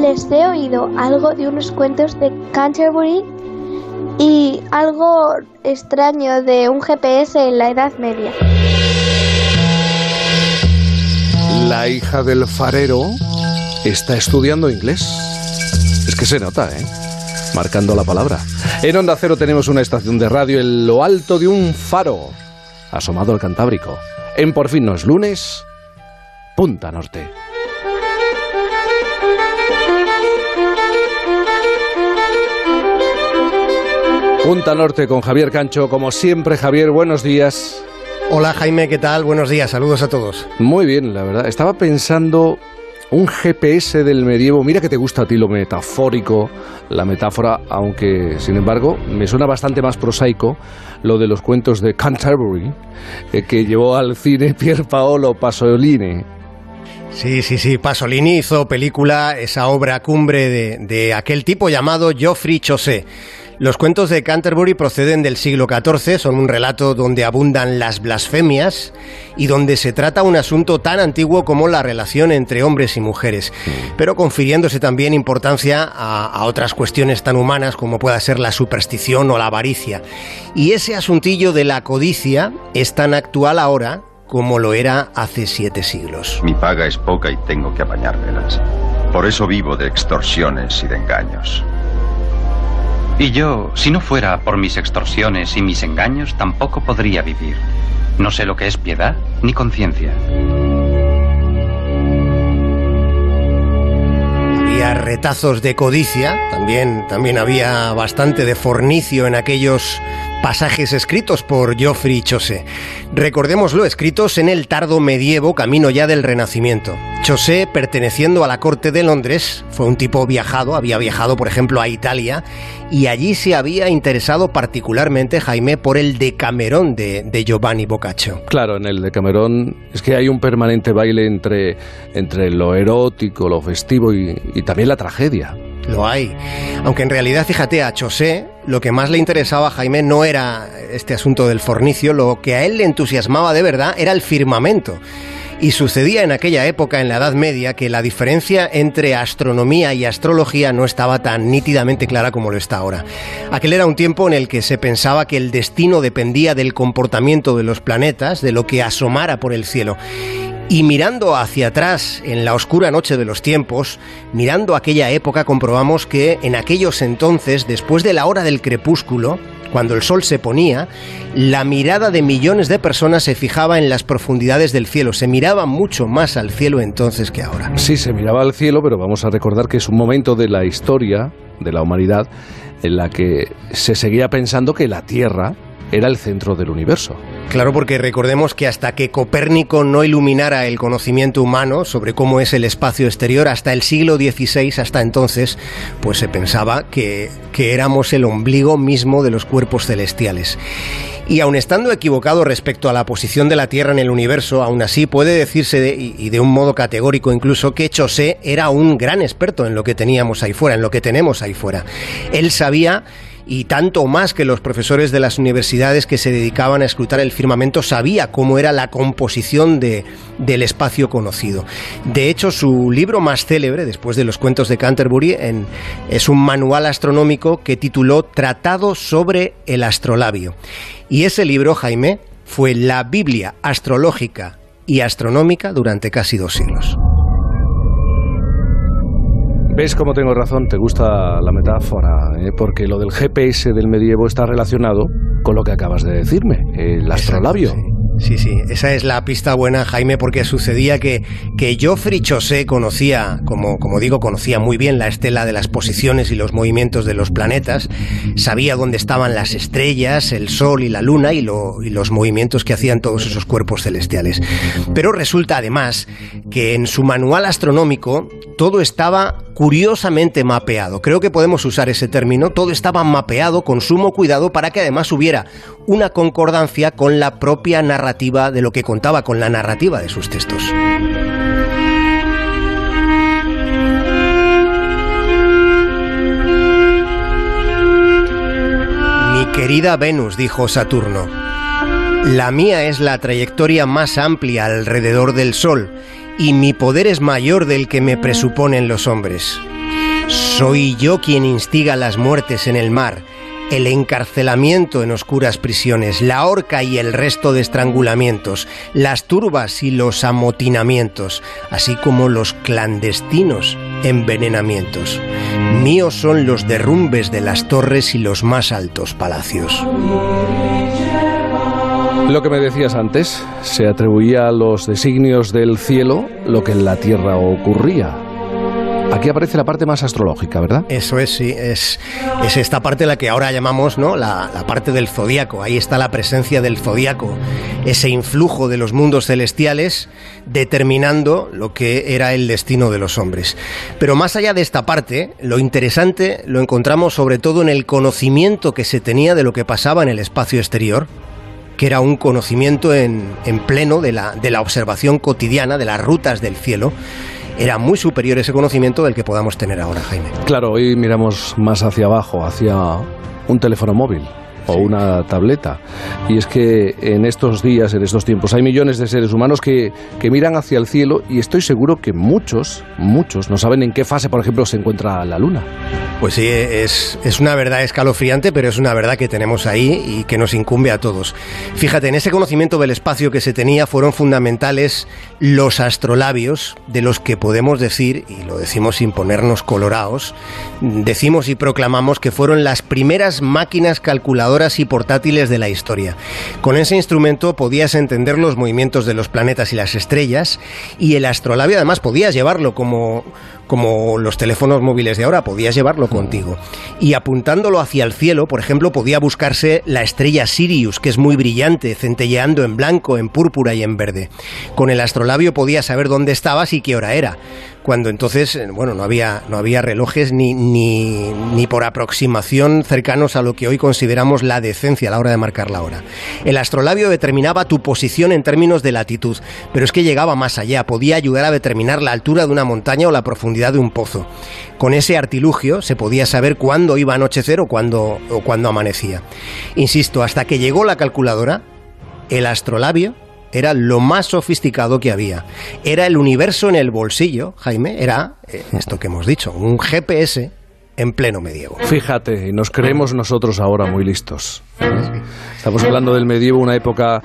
Les he oído algo de unos cuentos de Canterbury y algo extraño de un GPS en la Edad Media. La hija del farero está estudiando inglés. Es que se nota, ¿eh? Marcando la palabra. En Onda Cero tenemos una estación de radio en lo alto de un faro, asomado al Cantábrico. En Por fin no es lunes, Punta Norte. Punta Norte con Javier Cancho. Como siempre, Javier, buenos días. Hola Jaime, ¿qué tal? Buenos días, saludos a todos. Muy bien, la verdad. Estaba pensando un GPS del medievo. Mira que te gusta a ti lo metafórico, la metáfora, aunque sin embargo me suena bastante más prosaico lo de los cuentos de Canterbury eh, que llevó al cine Pier Paolo Pasolini. Sí, sí, sí. Pasolini hizo película, esa obra cumbre de, de aquel tipo llamado Geoffrey Chaucer. Los cuentos de Canterbury proceden del siglo XIV, son un relato donde abundan las blasfemias y donde se trata un asunto tan antiguo como la relación entre hombres y mujeres, pero confiriéndose también importancia a, a otras cuestiones tan humanas como pueda ser la superstición o la avaricia. Y ese asuntillo de la codicia es tan actual ahora como lo era hace siete siglos. Mi paga es poca y tengo que apañármelas. Por eso vivo de extorsiones y de engaños. Y yo, si no fuera por mis extorsiones y mis engaños, tampoco podría vivir. No sé lo que es piedad ni conciencia. Había retazos de codicia, también, también había bastante de fornicio en aquellos pasajes escritos por Geoffrey Chaucer. Recordémoslo, escritos en el tardo medievo, camino ya del Renacimiento. Chaucer, perteneciendo a la corte de Londres, fue un tipo viajado, había viajado, por ejemplo, a Italia, y allí se había interesado particularmente, Jaime, por el Decamerón de, de Giovanni Boccaccio. Claro, en el Decamerón es que hay un permanente baile entre, entre lo erótico, lo festivo y, y también la tragedia. Lo hay. Aunque en realidad, fíjate, a Chaucer lo que más le interesaba a Jaime no era este asunto del fornicio, lo que a él le entusiasmaba de verdad era el firmamento. Y sucedía en aquella época, en la Edad Media, que la diferencia entre astronomía y astrología no estaba tan nítidamente clara como lo está ahora. Aquel era un tiempo en el que se pensaba que el destino dependía del comportamiento de los planetas, de lo que asomara por el cielo. Y mirando hacia atrás en la oscura noche de los tiempos, mirando aquella época, comprobamos que en aquellos entonces, después de la hora del crepúsculo, cuando el sol se ponía, la mirada de millones de personas se fijaba en las profundidades del cielo. Se miraba mucho más al cielo entonces que ahora. Sí, se miraba al cielo, pero vamos a recordar que es un momento de la historia de la humanidad en la que se seguía pensando que la Tierra era el centro del universo. Claro, porque recordemos que hasta que Copérnico no iluminara el conocimiento humano sobre cómo es el espacio exterior, hasta el siglo XVI, hasta entonces, pues se pensaba que, que éramos el ombligo mismo de los cuerpos celestiales. Y aun estando equivocado respecto a la posición de la Tierra en el universo, aún así puede decirse, de, y de un modo categórico incluso, que Chaucer era un gran experto en lo que teníamos ahí fuera, en lo que tenemos ahí fuera. Él sabía y tanto más que los profesores de las universidades que se dedicaban a escrutar el firmamento sabía cómo era la composición de, del espacio conocido. De hecho, su libro más célebre, después de los cuentos de Canterbury, es un manual astronómico que tituló Tratado sobre el astrolabio. Y ese libro, Jaime, fue la Biblia astrológica y astronómica durante casi dos siglos. ¿Ves cómo tengo razón? Te gusta la metáfora, ¿eh? porque lo del GPS del medievo está relacionado con lo que acabas de decirme, el astrolabio. Exacto, sí. Sí, sí, esa es la pista buena, Jaime, porque sucedía que, que Geoffrey Chaucer conocía, como, como digo, conocía muy bien la estela de las posiciones y los movimientos de los planetas, sabía dónde estaban las estrellas, el Sol y la Luna y, lo, y los movimientos que hacían todos esos cuerpos celestiales. Pero resulta además que en su manual astronómico todo estaba curiosamente mapeado. Creo que podemos usar ese término. Todo estaba mapeado con sumo cuidado para que además hubiera una concordancia con la propia narrativa de lo que contaba, con la narrativa de sus textos. Querida Venus, dijo Saturno, la mía es la trayectoria más amplia alrededor del Sol y mi poder es mayor del que me presuponen los hombres. Soy yo quien instiga las muertes en el mar, el encarcelamiento en oscuras prisiones, la horca y el resto de estrangulamientos, las turbas y los amotinamientos, así como los clandestinos envenenamientos. Míos son los derrumbes de las torres y los más altos palacios. Lo que me decías antes, se atribuía a los designios del cielo lo que en la tierra ocurría. Aquí aparece la parte más astrológica, ¿verdad? Eso es, sí, es, es esta parte la que ahora llamamos ¿no? la, la parte del zodíaco. Ahí está la presencia del zodíaco, ese influjo de los mundos celestiales determinando lo que era el destino de los hombres. Pero más allá de esta parte, lo interesante lo encontramos sobre todo en el conocimiento que se tenía de lo que pasaba en el espacio exterior que era un conocimiento en, en pleno de la, de la observación cotidiana de las rutas del cielo era muy superior ese conocimiento del que podamos tener ahora, Jaime. Claro, hoy miramos más hacia abajo, hacia un teléfono móvil o una tableta. Y es que en estos días, en estos tiempos, hay millones de seres humanos que, que, miran hacia el cielo y estoy seguro que muchos, muchos no saben en qué fase, por ejemplo, se encuentra la Luna. Pues sí, es, es una verdad escalofriante, pero es una verdad que tenemos ahí y que nos incumbe a todos. Fíjate, en ese conocimiento del espacio que se tenía fueron fundamentales los astrolabios, de los que podemos decir, y lo decimos sin ponernos colorados, decimos y proclamamos que fueron las primeras máquinas calculadoras y portátiles de la historia. Con ese instrumento podías entender los movimientos de los planetas y las estrellas, y el astrolabio además podías llevarlo como, como los teléfonos móviles de ahora, podías llevarlo contigo. Y apuntándolo hacia el cielo, por ejemplo, podía buscarse la estrella Sirius, que es muy brillante, centelleando en blanco, en púrpura y en verde. Con el astrolabio podías saber dónde estabas y qué hora era cuando entonces, bueno, no había, no había relojes ni, ni, ni, por aproximación cercanos a lo que hoy consideramos la decencia a la hora de marcar la hora. El astrolabio determinaba tu posición en términos de latitud, pero es que llegaba más allá, podía ayudar a determinar la altura de una montaña o la profundidad de un pozo. Con ese artilugio se podía saber cuándo iba a anochecer o cuándo, o cuándo amanecía. Insisto, hasta que llegó la calculadora, el astrolabio era lo más sofisticado que había. Era el universo en el bolsillo, Jaime, era eh, esto que hemos dicho, un GPS en pleno medievo. Fíjate, nos creemos nosotros ahora muy listos. ¿eh? Estamos hablando del medievo, una época